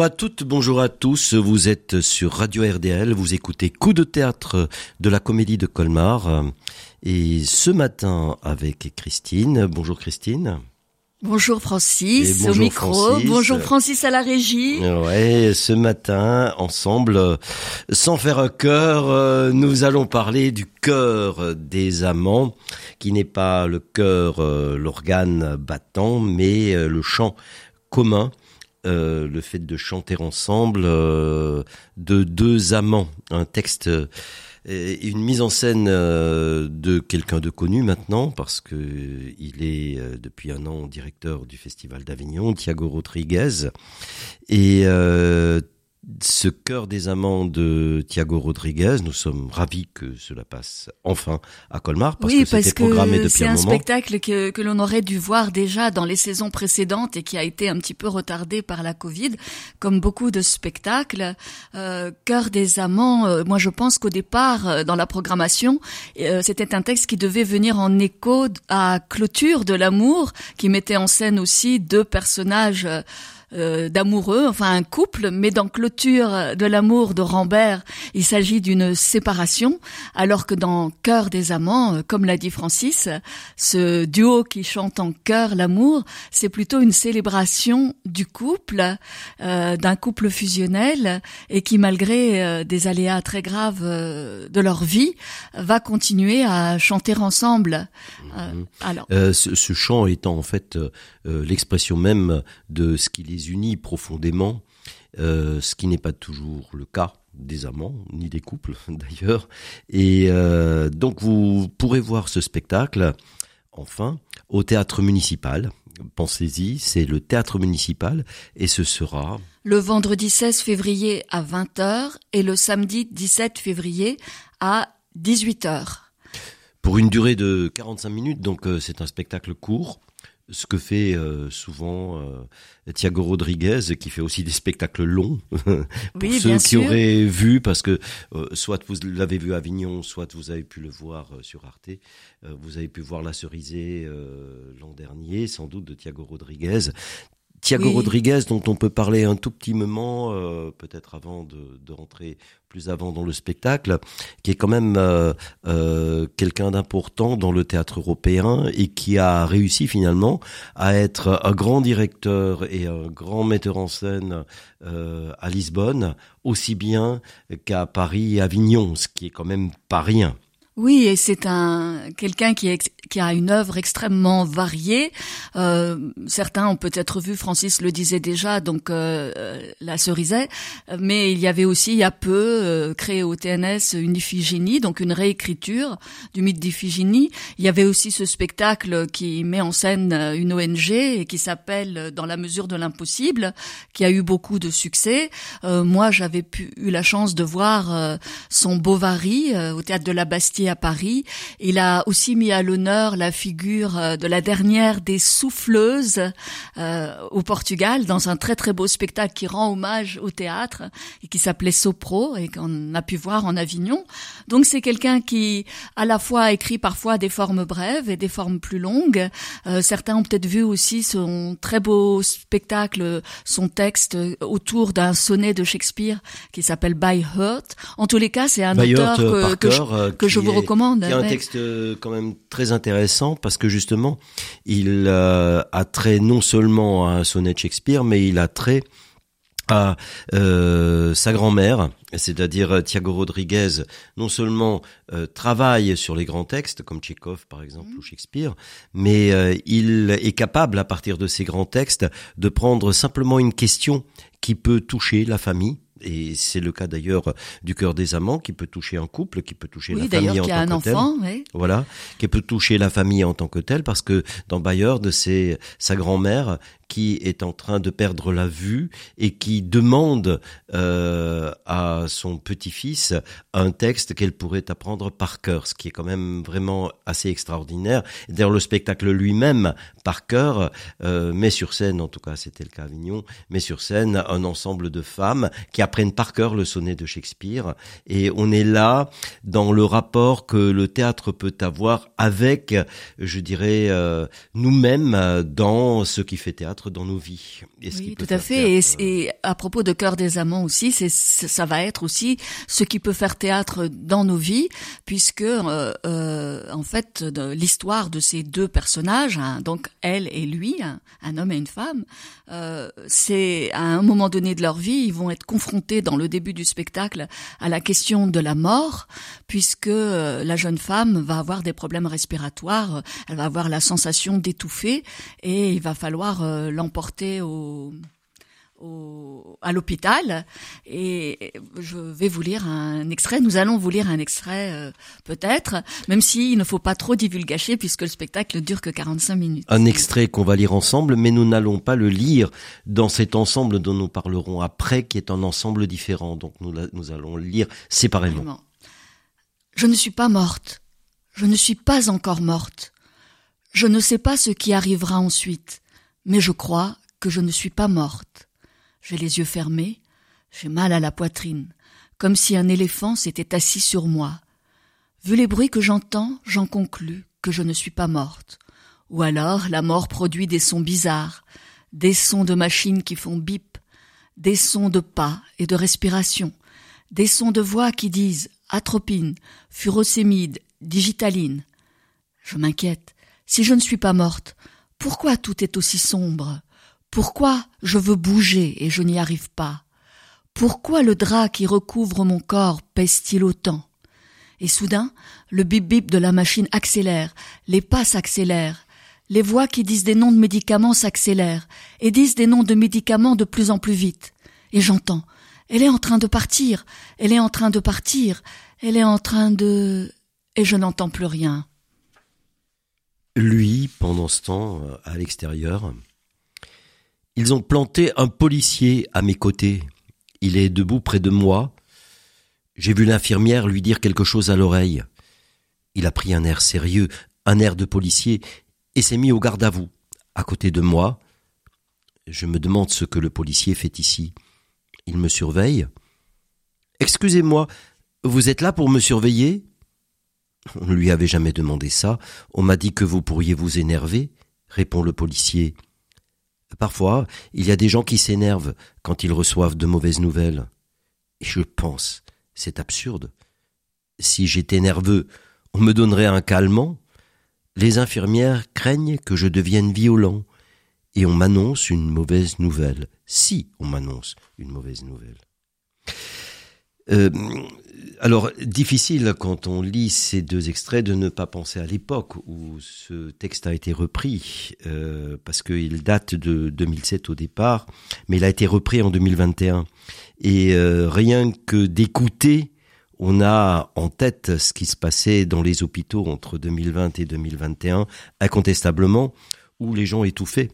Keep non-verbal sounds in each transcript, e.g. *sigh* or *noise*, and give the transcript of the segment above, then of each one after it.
Bonjour à toutes, bonjour à tous. Vous êtes sur Radio RDL, vous écoutez Coup de théâtre de la Comédie de Colmar. Et ce matin avec Christine. Bonjour Christine. Bonjour Francis au micro. Bonjour Francis à la régie. Ouais, ce matin, ensemble, sans faire un cœur, nous allons parler du cœur des amants, qui n'est pas le cœur, euh, l'organe battant, mais euh, le chant commun euh, le fait de chanter ensemble euh, de deux amants, un texte euh, une mise en scène de quelqu'un de connu maintenant parce que il est depuis un an directeur du Festival d'Avignon, Thiago Rodriguez. Et ce cœur des amants de Thiago Rodriguez, nous sommes ravis que cela passe enfin à Colmar parce que c'était programmé depuis un, moment. C'est un spectacle que, que l'on aurait dû voir déjà dans les saisons précédentes et qui a été un petit peu retardé par la Covid, comme beaucoup de spectacles. Euh, cœur des amants, euh, moi je pense qu'au départ, euh, dans la programmation, euh, c'était un texte qui devait venir en écho à Clôture de l'amour, qui mettait en scène aussi deux personnages euh, d'amoureux, enfin un couple, mais dans Clôture de l'amour de Rambert, il s'agit d'une séparation, alors que dans Cœur des amants, euh, comme l'a dit Francis, ce duo qui chante en chœur l'amour, c'est plutôt une célébration du couple, euh, d'un couple fusionnel, et qui malgré des aléas très graves de leur vie, va continuer à chanter ensemble. Mhm. alors, ce, ce, chant étant en fait l'expression même de ce qui les profondément, euh, ce qui n'est pas toujours le cas des amants, ni des couples *laughs* d'ailleurs. Et euh, donc vous pourrez voir ce spectacle, enfin, au théâtre municipal. Pensez-y, c'est le théâtre municipal et ce sera... Le vendredi 16 février à 20h et le samedi 17 février à 18h. Pour une durée de 45 minutes, donc euh, c'est un spectacle court ce que fait euh, souvent euh, Thiago Rodriguez, qui fait aussi des spectacles longs, *laughs* pour ceux qui auraient vu, parce que euh, soit vous l'avez vu à Avignon, soit vous avez pu le voir sur Arte, vous avez pu voir La Cerisée l'an dernier, sans doute de Thiago Rodriguez. Thiago Rodriguez, dont on peut parler un tout petit moment, euh, peut-être avant de, de, rentrer plus avant dans le spectacle, qui est quand même euh, euh, quelqu'un d'important dans le théâtre européen et qui a réussi finalement à être un grand directeur et un grand metteur en scène à Lisbonne, aussi bien qu'à Paris et Avignon, ce qui est quand même pas rien. Oui, et c'est un quelqu'un qui, qui a une œuvre extrêmement variée. Euh, certains ont peut-être vu, Francis le disait déjà, donc euh, euh la cerisette, mais il y avait aussi il y a peu euh, créé au TNS une Iphigénie, donc une réécriture du mythe d'Iphigénie. Il y avait aussi ce spectacle qui met en scène une ONG et qui s'appelle Dans la mesure de l'impossible, qui a eu beaucoup de succès. Euh, moi, j'avais eu la chance de voir son Bovary au théâtre de la Bastille à Paris. Il a aussi mis à l'honneur la figure euh, de la dernière des souffleuses euh, au Portugal dans un très très beau spectacle qui rend hommage au théâtre et qui s'appelait Sopro et qu'on a pu voir en Avignon. Donc c'est quelqu'un qui à la fois écrit parfois des formes brèves et des formes plus longues. Euh, certains ont peut-être vu aussi son très beau spectacle, son texte autour d'un sonnet de Shakespeare qui s'appelle By Heart. En tous les cas, c'est un auteur que, que, je, que je vous recommande. Il y a un texte euh, quand même très intéressant parce que justement, il euh, a trait non seulement à un sonnet de Shakespeare, mais il a trait à euh, sa grand-mère, c'est-à-dire Thiago Rodriguez, non seulement travaille sur les grands textes comme Tchekhov par exemple ou Shakespeare, mais il est capable à partir de ces grands textes de prendre simplement une question qui peut toucher la famille, et c'est le cas d'ailleurs du cœur des amants qui peut toucher un couple, qui peut toucher la famille en tant un que enfant, Voilà, qui peut toucher la famille en tant que telle, parce que dans Bayard, c'est sa grand-mère qui est en train de perdre la vue et qui demande euh, à son petit-fils un texte qu'elle pourrait apprendre par cœur, ce qui est quand même vraiment assez extraordinaire. D'ailleurs, le spectacle lui-même, par cœur, euh, met sur scène, en tout cas c'était le cas à Avignon, met sur scène un ensemble de femmes qui apprennent par cœur le sonnet de Shakespeare. Et on est là dans le rapport que le théâtre peut avoir avec, je dirais, euh, nous-mêmes dans ce qui fait théâtre dans nos vies. Et oui, tout à fait. Et, et, à propos de Cœur des amants aussi, c'est ça va être aussi ce qui peut faire théâtre dans nos vies, puisque euh, euh, en fait l'histoire de ces deux personnages, hein, donc elle et lui, hein, un homme et une femme, c'est à un moment donné de leur vie, ils vont être confrontés dans le début du spectacle à la question de la mort, puisque euh, la jeune femme va avoir des problèmes respiratoires, elle va avoir la sensation d'étouffer et il va falloir euh, l'emporter au au, à l'hôpital et je vais vous lire un extrait. Nous allons vous lire un extrait euh, peut-être, même s'il ne faut pas trop divulgacher puisque le spectacle dure que 45 minutes. Un extrait qu'on va lire ensemble, mais nous n'allons pas le lire dans cet ensemble dont nous parlerons après, qui est un ensemble différent. Donc nous, nous allons le lire séparément. Je ne suis pas morte. Je ne suis pas encore morte. Je ne sais pas ce qui arrivera ensuite, mais je crois que je ne suis pas morte. J'ai les yeux fermés, j'ai mal à la poitrine, comme si un éléphant s'était assis sur moi. Vu les bruits que j'entends, j'en conclus que je ne suis pas morte. Ou alors la mort produit des sons bizarres, des sons de machines qui font bip, des sons de pas et de respiration, des sons de voix qui disent atropine, furosémide, digitaline. Je m'inquiète. Si je ne suis pas morte, pourquoi tout est aussi sombre? Pourquoi je veux bouger et je n'y arrive pas? Pourquoi le drap qui recouvre mon corps pèse-t-il autant? Et soudain, le bip-bip de la machine accélère, les pas s'accélèrent, les voix qui disent des noms de médicaments s'accélèrent et disent des noms de médicaments de plus en plus vite. Et j'entends, elle est en train de partir, elle est en train de partir, elle est en train de... Et je n'entends plus rien. Lui, pendant ce temps, euh, à l'extérieur, ils ont planté un policier à mes côtés. Il est debout près de moi. J'ai vu l'infirmière lui dire quelque chose à l'oreille. Il a pris un air sérieux, un air de policier, et s'est mis au garde à vous, à côté de moi. Je me demande ce que le policier fait ici. Il me surveille. Excusez-moi, vous êtes là pour me surveiller? On ne lui avait jamais demandé ça. On m'a dit que vous pourriez vous énerver, répond le policier. Parfois, il y a des gens qui s'énervent quand ils reçoivent de mauvaises nouvelles. Et je pense, c'est absurde. Si j'étais nerveux, on me donnerait un calmant. Les infirmières craignent que je devienne violent, et on m'annonce une mauvaise nouvelle. Si on m'annonce une mauvaise nouvelle. Euh, alors, difficile quand on lit ces deux extraits de ne pas penser à l'époque où ce texte a été repris, euh, parce qu'il date de 2007 au départ, mais il a été repris en 2021. Et euh, rien que d'écouter, on a en tête ce qui se passait dans les hôpitaux entre 2020 et 2021, incontestablement, où les gens étouffaient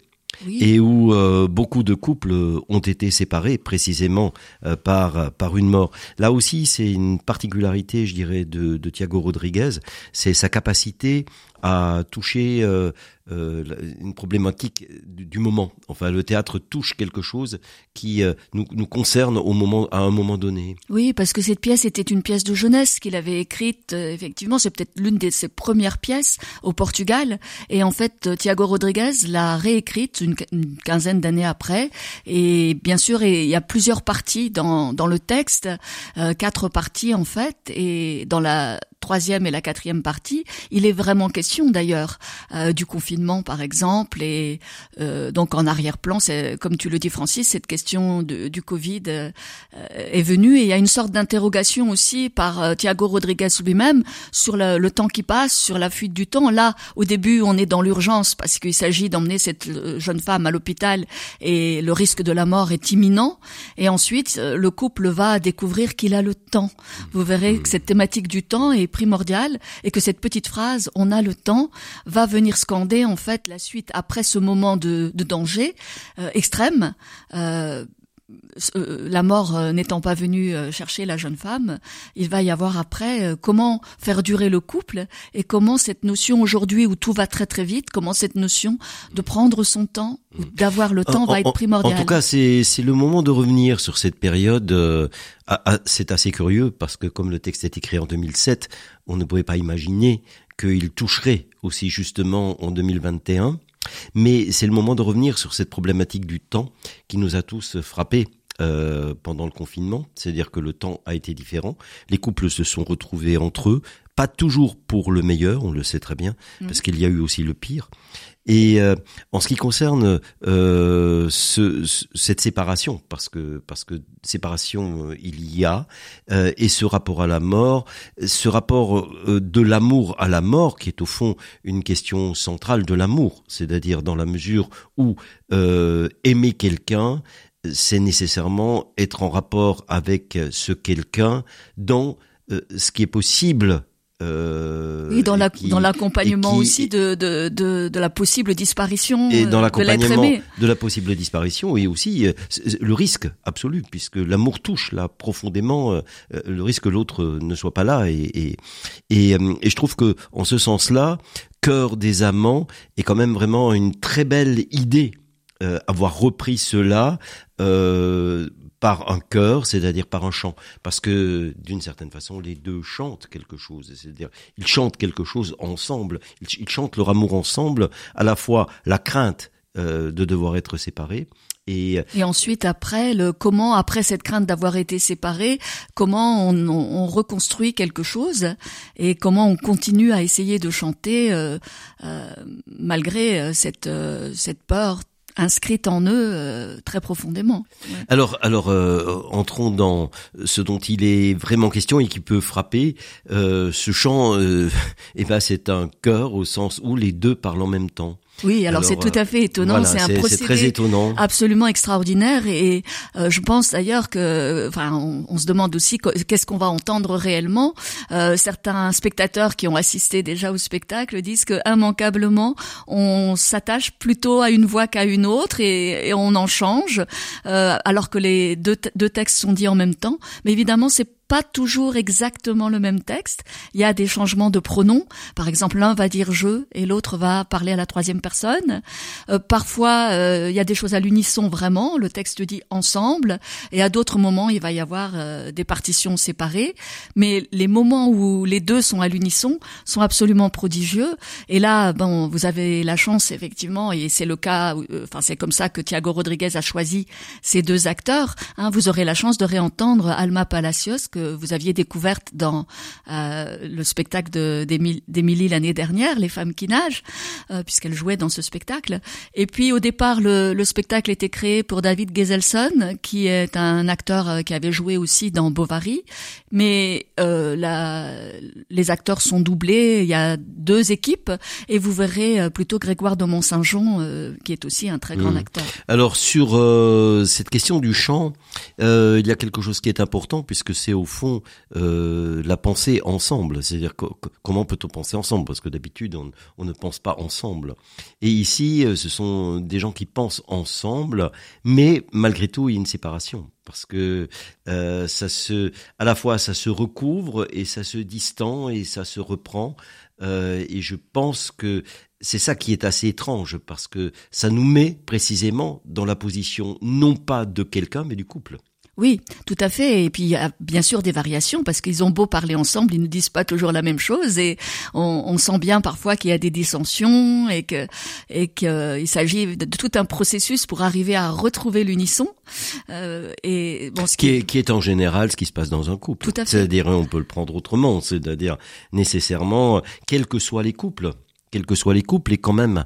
et où euh, beaucoup de couples ont été séparés précisément euh, par par une mort. Là aussi, c'est une particularité, je dirais, de, de Thiago Rodriguez, c'est sa capacité à toucher euh, euh, une problématique du, moment. Enfin, le théâtre touche quelque chose qui euh, nous, nous, concerne au moment, à un moment donné. Oui, parce que cette pièce était une pièce de jeunesse qu'il avait écrite. Euh, effectivement, c'est peut-être l'une de ses premières pièces au Portugal. Et en fait, Thiago Rodriguez l'a réécrite une, quinzaine d'années après. Et bien sûr, il y a plusieurs parties dans, dans le texte, quatre parties en fait. Et dans la troisième et la quatrième partie, il est vraiment question d'ailleurs euh, du confinement par exemple et euh, donc en arrière-plan, c'est comme tu le dis Francis, cette question de, du Covid euh, est venue et il y a une sorte d'interrogation aussi par euh, Thiago Rodriguez lui-même sur le, le, temps qui passe, sur la fuite du temps. Là, au début, on est dans l'urgence parce qu'il s'agit d'emmener cette euh, jeune femme à l'hôpital et le risque de la mort est imminent. Et ensuite, le couple va découvrir qu'il a le temps. Vous verrez que cette thématique du temps est primordial et que cette petite phrase on a le temps va venir scander en fait la suite après ce moment de, danger euh, extrême. Euh, la mort euh, n'étant pas venue euh, chercher la jeune femme, il va y avoir après comment faire durer le couple et comment cette notion aujourd'hui où tout va très très vite, comment cette notion de prendre son temps, d'avoir le temps va être primordial. En tout cas, c'est c'est le moment de revenir sur cette période. c'est assez curieux parce que comme le texte est écrit en 2007, on ne pouvait pas imaginer qu'il toucherait aussi justement en 2021. Mais c'est le moment de revenir sur cette problématique du temps qui nous a tous frappés. Euh, pendant le confinement, c'est-à-dire que le temps a été différent, les couples se sont retrouvés entre eux, pas toujours pour le meilleur, on le sait très bien, mm. parce qu'il y a eu aussi le pire. Et euh, en ce qui concerne euh, ce, cette séparation, parce que parce que séparation euh, il y a, euh, et ce rapport à la mort, ce rapport de l'amour à la mort, qui est au fond une question centrale de l'amour, c'est-à-dire dans la mesure où aimer quelqu'un, c'est nécessairement être en rapport avec ce quelqu'un dans ce qui est possible euh, oui, dans l'accompagnement aussi de, de, de, de, la possible disparition et dans euh, l'accompagnement de, de, la possible disparition et aussi euh, le risque absolu puisque l'amour touche là profondément euh, le risque que l'autre ne soit pas là et et, et, et je trouve que en ce sens-là cœur des amants est quand même vraiment une très belle idée avoir repris cela euh, par un chœur, c'est-à-dire par un chant, parce que d'une certaine façon, les deux chantent quelque chose, c'est-à-dire ils chantent quelque chose ensemble, ils, chantent leur amour ensemble, à la fois la crainte euh, de devoir être séparés. Et, et, ensuite, après, le comment, après cette crainte d'avoir été séparés, comment on, on, reconstruit quelque chose et comment on continue à essayer de chanter euh, euh, malgré euh, cette, euh, cette peur inscrite en eux euh, très profondément. Alors, alors euh, entrons dans ce dont il est vraiment question et qui peut frapper. Euh, ce chant, *laughs* eh ben, c'est un chœur au sens où les deux parlent en même temps. Oui, alors, c'est tout à fait étonnant. c'est un procédé très étonnant. absolument extraordinaire. Et, euh, je pense d'ailleurs que, enfin, on, se demande aussi qu'est-ce qu'on va entendre réellement. Euh, certains spectateurs qui ont assisté déjà au spectacle disent que immanquablement, on s'attache plutôt à une voix qu'à une autre et, on en change, euh, alors que les deux, deux textes sont dits en même temps. Mais évidemment, c'est pas toujours exactement le même texte. Il y a des changements de pronoms. Par exemple, l'un va dire je et l'autre va parler à la troisième personne. Euh, parfois, euh, il y a des choses à l'unisson vraiment. Le texte dit ensemble. Et à d'autres moments, il va y avoir euh, des partitions séparées. Mais les moments où les deux sont à l'unisson sont absolument prodigieux. Et là, bon, vous avez la chance effectivement, et c'est le cas. Enfin, c'est comme ça que Thiago Rodriguez a choisi ces deux acteurs. Hein, vous aurez la chance de réentendre Alma Palacios que vous aviez découverte dans euh, le spectacle d'Émilie l'année dernière, Les femmes qui nagent, euh, puisqu'elle jouait dans ce spectacle. Et puis au départ, le, le spectacle était créé pour David Geselson, qui est un acteur euh, qui avait joué aussi dans Bovary. Mais euh, la, les acteurs sont doublés, il y a deux équipes, et vous verrez plutôt Grégoire de Mont-Saint-Jean, qui est aussi un très grand mmh. acteur. Alors sur cette question du chant, il y a quelque chose qui est important, puisque c'est au fond euh, la pensée ensemble. C'est-à-dire comment peut-on penser ensemble? Parce que d'habitude on, ne pense pas ensemble. Et ici, euh, ce sont des gens qui pensent ensemble, mais malgré tout il y a une séparation parce que euh, ça se, à la fois ça se recouvre et ça se distend et ça se reprend. et je pense que c'est ça qui est assez étrange parce que ça nous met précisément dans la position non pas de quelqu'un mais du couple. Oui, tout à fait. Et puis il y a bien sûr des variations parce qu'ils ont beau parler ensemble, ils ne disent pas toujours la même chose et on, sent bien parfois qu'il y a des dissensions et que et qu'il s'agit de tout un processus pour arriver à retrouver l'unisson. Euh, et bon, ce qui est qui est en général ce qui se passe dans un couple. Tout à fait. C'est-à-dire on peut le prendre autrement, c'est-à-dire nécessairement quels que soient les couples, quels que soient les couples et quand même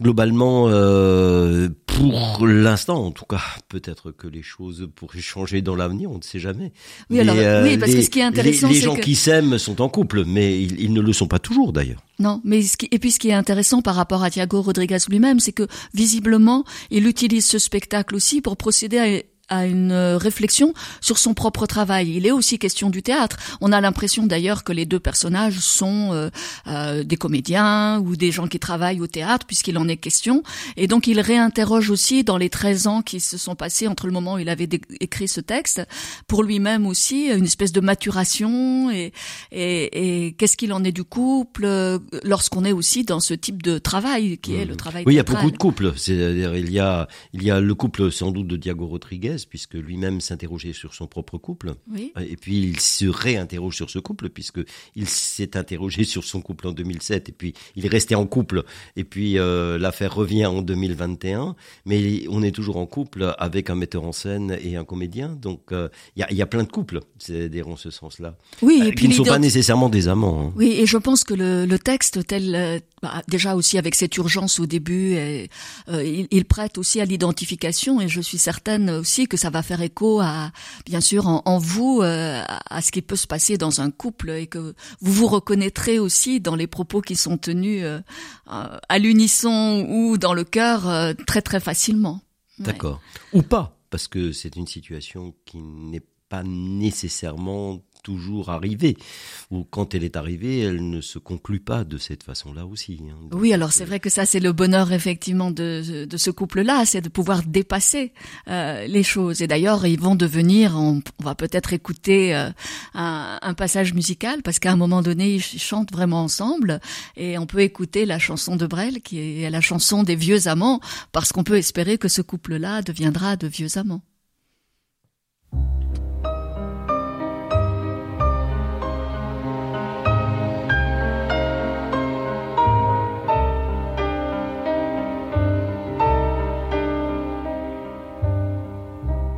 globalement, euh, pour l'instant, en tout cas, peut-être que les choses pourraient changer dans l'avenir, on ne sait jamais. Oui, alors, euh, oui, parce les, que ce qui est intéressant, les, les gens qui s'aiment sont en couple, mais ils, ils, ne le sont pas toujours d'ailleurs. Non, mais ce qui, et puis ce qui est intéressant par rapport à Thiago Rodriguez lui-même, c'est que visiblement, il utilise ce spectacle aussi pour procéder à à une réflexion sur son propre travail. Il est aussi question du théâtre. On a l'impression d'ailleurs que les deux personnages sont euh, euh, des comédiens ou des gens qui travaillent au théâtre, puisqu'il en est question. Et donc il réinterroge aussi dans les 13 ans qui se sont passés entre le moment où il avait écrit ce texte, pour lui-même aussi, une espèce de maturation et, et, et qu'est-ce qu'il en est du couple euh, lorsqu'on est aussi dans ce type de travail qui est le mmh. travail. Oui, il y a beaucoup de couples. C'est-à-dire il y a il y a le couple sans doute de Diago Rodriguez puisque lui-même s'interrogeait sur son propre couple. Et puis il se réinterroge sur ce couple puisque il s'est interrogé sur son couple en 2007 et puis il est resté en couple et puis euh, l'affaire revient en 2021 mais on est toujours en couple avec un metteur en scène et un comédien donc euh, il y, a, y, a, plein de couples c'est-à-dire en ce sens-là oui et puis qui ne sont pas nécessairement des amants hein. oui et je pense que le, le texte tel euh, bah, déjà aussi avec cette urgence au début et, il, il, prête aussi à l'identification et je suis certaine aussi que ça va faire écho à bien sûr en, en vous à ce qui peut se passer dans un couple et que vous vous reconnaîtrez aussi dans les propos qui sont tenus euh, à l'unisson ou dans le cœur euh, très très facilement. D'accord. Ou pas, parce que c'est une situation qui n'est pas nécessairement toujours arrivée. Ou quand elle est arrivée, elle ne se conclut pas de cette façon-là aussi. Hein. oui, alors c'est vrai que ça, c'est le bonheur effectivement de, de ce couple-là, c'est de pouvoir dépasser euh, les choses. Et d'ailleurs, ils vont devenir, on, va peut-être écouter euh, un, un, passage musical, parce qu'à un moment donné, ils chantent vraiment ensemble, et on peut écouter la chanson de Brel, qui est la chanson des vieux amants, parce qu'on peut espérer que ce couple-là deviendra de vieux amants.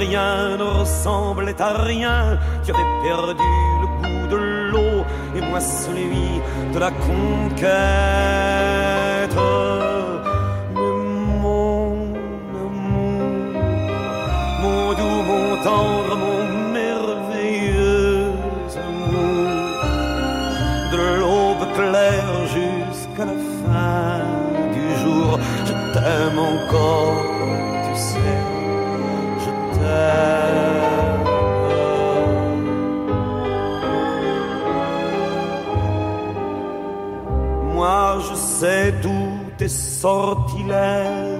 rien ne ressemblait à rien. Tu avais perdu le goût de l'eau et moi celui de la conquête. Mais mon amour, mon doux, mon tendre, mon merveilleux amour, de l'aube claire jusqu'à la fin du jour, je t'aime encore, sortilèges,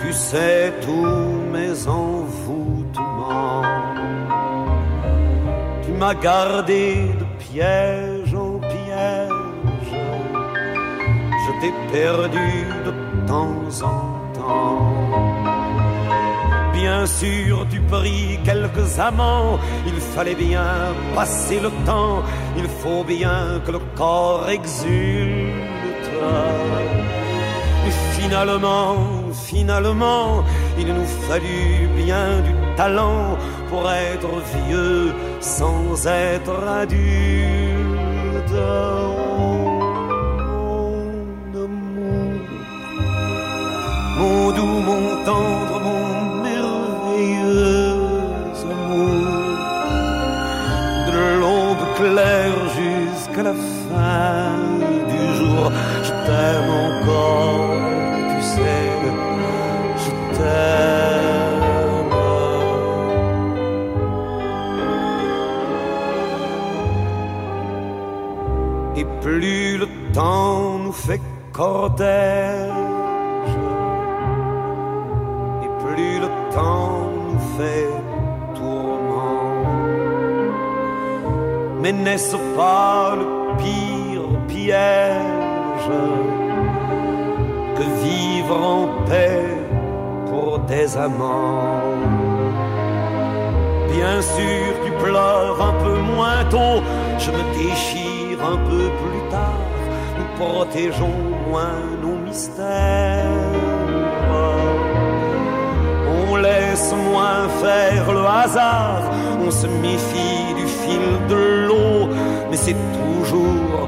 tu sais tous mes envoûtements. Tu m'as gardé de piège en piège, je t'ai perdu de temps en temps. Bien sûr tu pris quelques amants, il fallait bien passer le temps, il faut bien que le corps exulte. Et finalement, finalement, il nous fallut bien du talent pour être vieux sans être adulte. mon amour, mon doux, mon tendre, mon jusqu'à la fin du jour. T'aime encore, tu sais, je t'aime. Et plus le temps nous fait cortège, et plus le temps nous fait Mais n'est-ce pas le pire piège que vivre en paix pour des amants Bien sûr, tu pleures un peu moins tôt, je me déchire un peu plus tard, nous protégeons moins nos mystères. On laisse moins faire le hasard, on se méfie du fil de l'eau, mais c'est toujours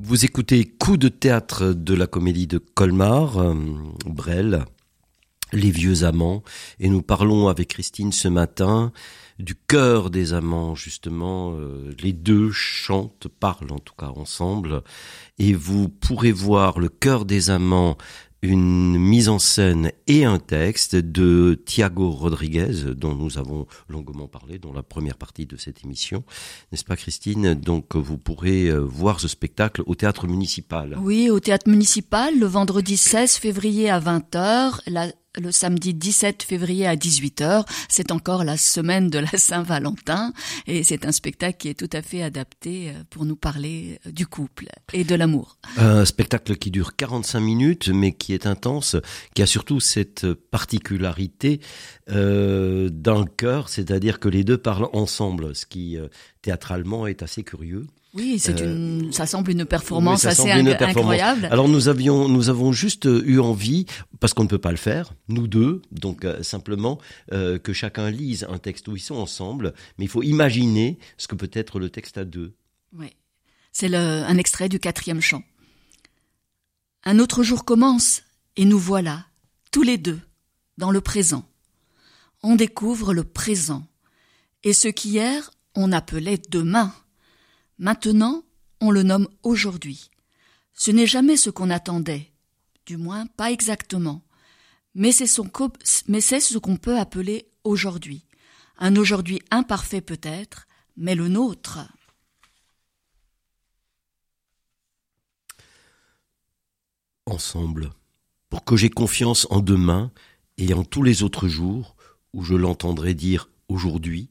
Vous écoutez Coup de théâtre de la comédie de Colmar, euh, Brel, Les vieux amants, et nous parlons avec Christine ce matin du cœur des amants, justement. Euh, les deux chantent, parlent en tout cas ensemble, et vous pourrez voir le cœur des amants une mise en scène et un texte de Thiago Rodriguez, dont nous avons longuement parlé dans la première partie de cette émission. N'est-ce pas, Christine? Donc, vous pourrez euh, voir ce spectacle au théâtre municipal. Oui, au théâtre municipal, le vendredi 16 février à 20h. La le samedi 17 février à 18h. C'est encore la semaine de la Saint-Valentin et c'est un spectacle qui est tout à fait adapté euh, pour nous parler euh, du couple et de l'amour. Un spectacle qui dure 45 minutes mais qui est intense, qui a surtout cette particularité euh, d'un chœur, c'est-à-dire que les deux parlent ensemble, ce qui théâtralement est assez curieux. Oui, c'est euh, une, ça semble une performance assez incroyable. Alors nous avions, nous avons juste eu envie, parce qu'on ne peut pas le faire, nous deux, donc euh, simplement euh, que chacun lise un texte où ils sont ensemble, mais il faut imaginer ce que peut être le texte à deux. Oui, c'est un extrait du quatrième chant. Un autre jour commence, et nous voilà, tous les deux, dans le présent. On découvre le présent, et ce qu'hier on appelait demain Maintenant, on le nomme aujourd'hui. Ce n'est jamais ce qu'on attendait, du moins pas exactement, mais c'est ce qu'on peut appeler aujourd'hui. Un aujourd'hui imparfait peut-être, mais le nôtre. Ensemble, pour que j'ai confiance en demain et en tous les autres jours où je l'entendrai dire aujourd'hui,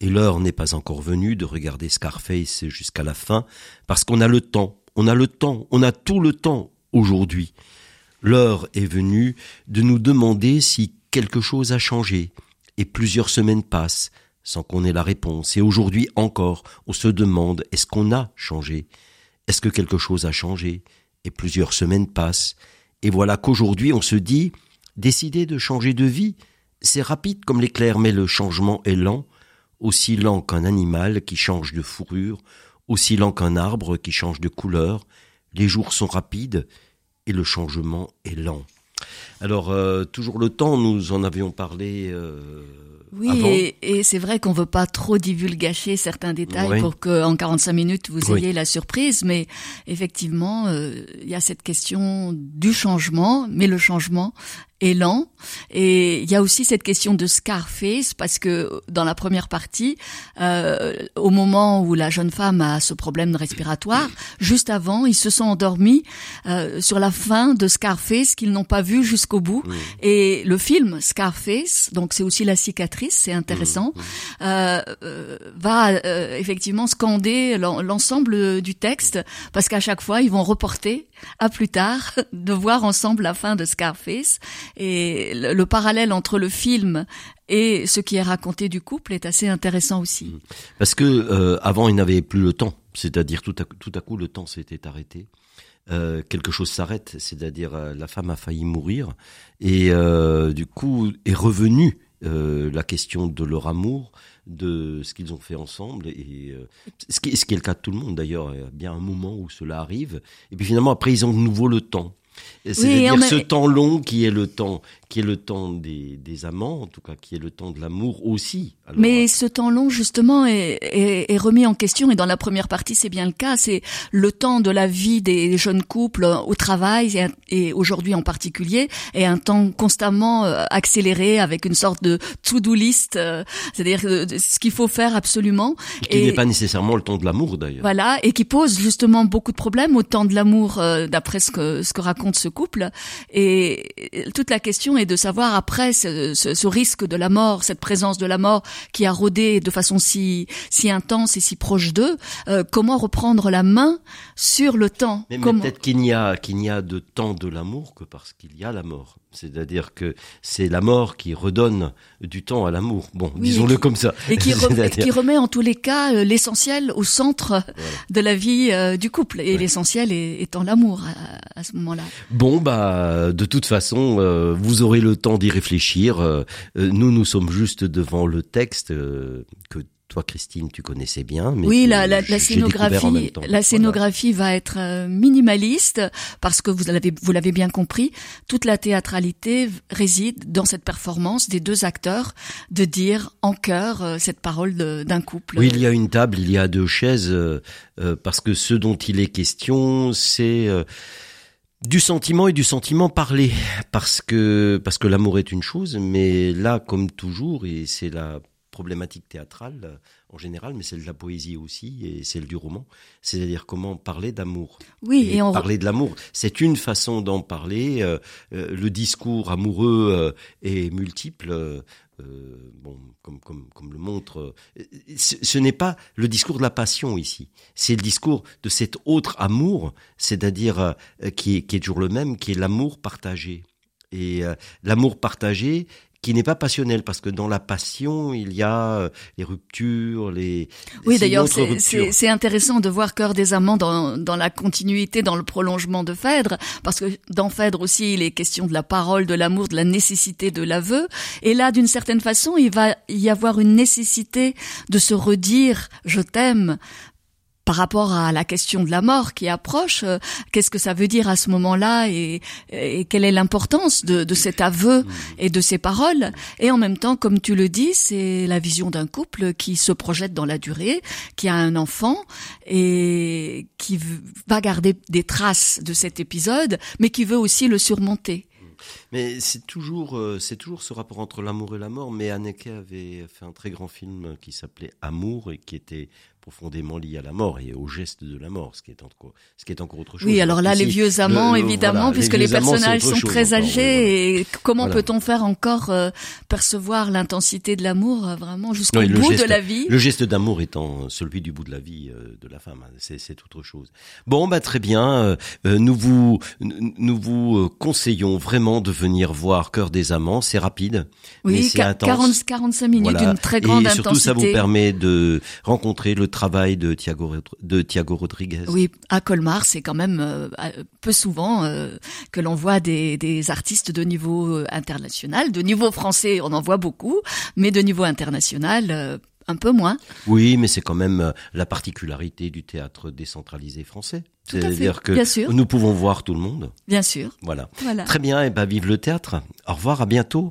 et l'heure n'est pas encore venue de regarder Scarface jusqu'à la fin, parce qu'on a le temps, on a le temps, on a tout le temps aujourd'hui. L'heure est venue de nous demander si quelque chose a changé, et plusieurs semaines passent sans qu'on ait la réponse, et aujourd'hui encore, on se demande est-ce qu'on a changé? Est-ce que quelque chose a changé? Et plusieurs semaines passent, et voilà qu'aujourd'hui on se dit décider de changer de vie, c'est rapide comme l'éclair, mais le changement est lent, aussi lent qu'un animal qui change de fourrure, aussi lent qu'un arbre qui change de couleur. Les jours sont rapides et le changement est lent. Alors, euh, toujours le temps, nous en avions parlé. Euh, oui, et, c'est vrai qu'on veut pas trop divulgacher certains détails pour que en 45 minutes vous ayez la surprise, mais effectivement, euh, il y a cette question du changement, mais le changement Et il y a aussi cette question de Scarface, parce que dans la première partie, euh, au moment où la jeune femme a ce problème respiratoire, juste avant, ils se sont endormis euh, sur la fin de Scarface qu'ils n'ont pas vu jusqu'au bout. Et le film Scarface, donc c'est aussi la cicatrice, c'est intéressant, euh, euh va euh, effectivement scander l'ensemble du texte, parce qu'à chaque fois, ils vont reporter à plus tard *laughs* de voir ensemble la fin de Scarface. Et le, parallèle entre le film et ce qui est raconté du couple est assez intéressant aussi. Mmh. Parce que euh, avant, il n'avait plus le temps, c'est-à-dire tout à, tout à coup, le temps s'était arrêté. Euh, quelque chose s'arrête, c'est-à-dire euh, la femme a failli mourir et du coup est revenue la question de leur amour, de ce qu'ils ont fait ensemble et ce, qui, ce, qui, est le cas de tout le monde d'ailleurs. Il y a bien un moment où cela arrive et puis finalement après ils ont de nouveau le temps. C'est-à-dire ce temps long qui est le temps qui est le temps des, des amants, en tout cas qui est le temps de l'amour aussi. Mais ce temps long, justement, est, est, est, remis en question, et dans la première partie, c'est bien le cas, c'est le temps de la vie des jeunes couples au travail, et, et aujourd'hui en particulier, est un temps constamment euh, accéléré avec une sorte de to-do list, euh, c'est-à-dire ce qu'il faut faire absolument. Et qui n'est pas nécessairement le temps de l'amour, d'ailleurs. Voilà, et qui pose justement beaucoup de problèmes au temps de l'amour, euh, d'après ce que, ce que raconte ce couple. Et toute la question et de savoir après ce, ce, risque de la mort, cette présence de la mort qui a rôdé de façon si si intense et si proche d'eux, euh, comment reprendre la main sur le temps? Mais, peut-être qu'il n'y a qu'il n'y a de temps de l'amour que parce qu'il y a la mort. C'est-à-dire que c'est la mort qui redonne du temps à l'amour. Bon, disons-le comme ça. Et qui, *laughs* qui, remet en tous les cas euh, l'essentiel au centre de la vie euh, du couple. Et l'essentiel étant l'amour à, ce moment-là. Bon, bah, de toute façon, euh, vous aurez le temps d'y réfléchir. nous, nous sommes juste devant le texte que toi, Christine, tu connaissais bien. Mais oui, la, la, la scénographie, la scénographie va être euh, minimaliste parce que vous l'avez, vous l'avez bien compris. Toute la théâtralité réside dans cette performance des deux acteurs de dire en chœur euh, cette parole d'un couple. Oui, il y a une table, il y a deux chaises euh, parce que ce dont il est question, c'est du sentiment et du sentiment parlé parce que parce que l'amour est une chose mais là comme toujours et c'est la problématique théâtrale euh, en général, mais celle de la poésie aussi et celle du roman. C'est-à-dire comment parler d'amour. Oui, et, parler de l'amour, c'est une façon d'en parler. Euh, euh, le discours amoureux est multiple. bon, comme, comme, comme le montre, ce, n'est pas le discours de la passion ici, c'est le discours de cet autre amour, c'est-à-dire qui, est, qui est toujours le même, qui est l'amour partagé. Et l'amour partagé, qui n'est pas passionnel parce que dans la passion il y a euh, les ruptures, les oui d'ailleurs c'est intéressant de voir cœur des amants dans, dans la continuité, dans le prolongement de Phèdre parce que dans Phèdre aussi il est question de la parole, de l'amour, de la nécessité de l'aveu. Et là d'une certaine façon il va y avoir une nécessité de se redire je t'aime par rapport à la question de la mort qui approche, euh, qu'est-ce que ça veut dire à ce moment-là et, quelle est l'importance de, cet aveu et de ces paroles Et en même temps, comme tu le dis, c'est la vision d'un couple qui se projette dans la durée, qui a un enfant et qui va garder des traces de cet épisode, mais qui veut aussi le surmonter. Mais c'est toujours, euh, c'est toujours ce rapport entre l'amour et la mort. Mais Anneke avait fait un très grand film qui s'appelait Amour et qui était profondément lié à la mort et au geste de la mort, ce qui est encore, ce qui est encore autre chose. Oui, alors là, les vieux amants, évidemment, puisque les, personnages sont très âgés, et comment peut-on faire encore euh, percevoir l'intensité de l'amour euh, vraiment jusqu'au bout de la vie? Le geste d'amour étant celui du bout de la vie euh, de la femme, hein, c'est autre chose. Bon, bah très bien, nous vous, nous vous conseillons vraiment de venir voir Cœur des amants, c'est rapide, oui, mais c'est intense. 45 minutes d'une très grande intensité. Et surtout, ça vous permet de rencontrer le travail de Thiago, de Thiago Rodriguez. Oui, à Colmar, c'est quand même euh, peu souvent euh, que l'on voit des, des, artistes de niveau euh, international. De niveau français, on en voit beaucoup, mais de niveau international, un peu moins. Oui, mais c'est quand même la particularité du théâtre décentralisé français. C'est-à-dire que nous pouvons voir tout le monde. Bien sûr. Voilà. voilà. Très bien, et ben vive le théâtre. Au revoir, à bientôt.